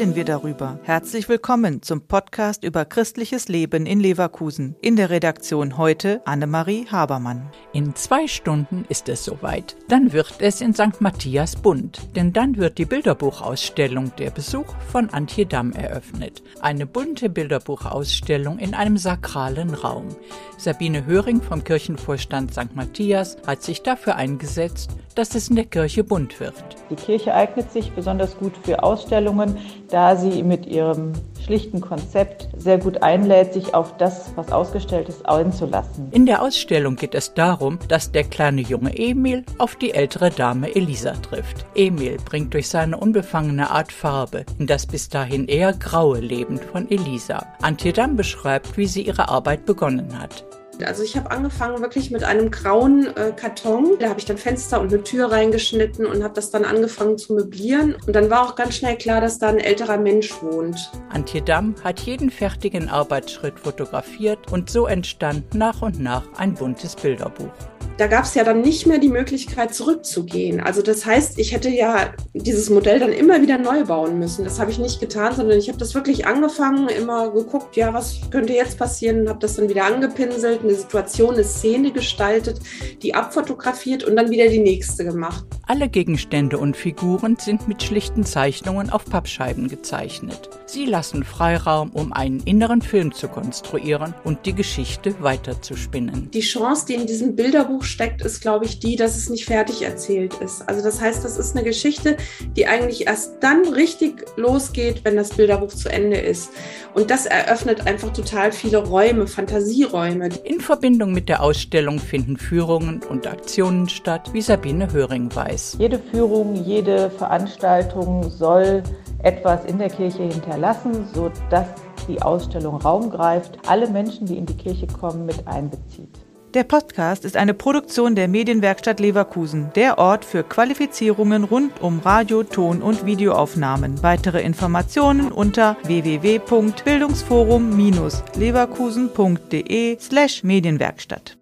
darüber. Herzlich willkommen zum Podcast über christliches Leben in Leverkusen. In der Redaktion heute Annemarie Habermann. In zwei Stunden ist es soweit. Dann wird es in St. Matthias bunt, denn dann wird die Bilderbuchausstellung Der Besuch von Antje Damm eröffnet. Eine bunte Bilderbuchausstellung in einem sakralen Raum. Sabine Höring vom Kirchenvorstand St. Matthias hat sich dafür eingesetzt, dass es in der Kirche bunt wird. Die Kirche eignet sich besonders gut für Ausstellungen, da sie mit ihrem schlichten Konzept sehr gut einlädt, sich auf das, was ausgestellt ist, einzulassen. In der Ausstellung geht es darum, dass der kleine Junge Emil auf die ältere Dame Elisa trifft. Emil bringt durch seine unbefangene Art Farbe in das bis dahin eher graue Leben von Elisa. Antje Damm beschreibt, wie sie ihre Arbeit begonnen hat. Also ich habe angefangen wirklich mit einem grauen äh, Karton. Da habe ich dann Fenster und eine Tür reingeschnitten und habe das dann angefangen zu möblieren. Und dann war auch ganz schnell klar, dass da ein älterer Mensch wohnt. Antje Damm hat jeden fertigen Arbeitsschritt fotografiert und so entstand nach und nach ein buntes Bilderbuch da gab es ja dann nicht mehr die Möglichkeit zurückzugehen. Also das heißt, ich hätte ja dieses Modell dann immer wieder neu bauen müssen. Das habe ich nicht getan, sondern ich habe das wirklich angefangen, immer geguckt, ja, was könnte jetzt passieren, habe das dann wieder angepinselt, eine Situation, eine Szene gestaltet, die abfotografiert und dann wieder die nächste gemacht. Alle Gegenstände und Figuren sind mit schlichten Zeichnungen auf Pappscheiben gezeichnet. Sie lassen Freiraum, um einen inneren Film zu konstruieren und die Geschichte weiterzuspinnen. Die Chance, die in diesem Bilderbuch steckt, ist, glaube ich, die, dass es nicht fertig erzählt ist. Also das heißt, das ist eine Geschichte, die eigentlich erst dann richtig losgeht, wenn das Bilderbuch zu Ende ist. Und das eröffnet einfach total viele Räume, Fantasieräume. In Verbindung mit der Ausstellung finden Führungen und Aktionen statt, wie Sabine Höring weiß. Jede Führung, jede Veranstaltung soll etwas in der Kirche hinterlassen, sodass die Ausstellung Raum greift, alle Menschen, die in die Kirche kommen, mit einbezieht. Der Podcast ist eine Produktion der Medienwerkstatt Leverkusen, der Ort für Qualifizierungen rund um Radio, Ton und Videoaufnahmen. Weitere Informationen unter www.bildungsforum-leverkusen.de slash Medienwerkstatt.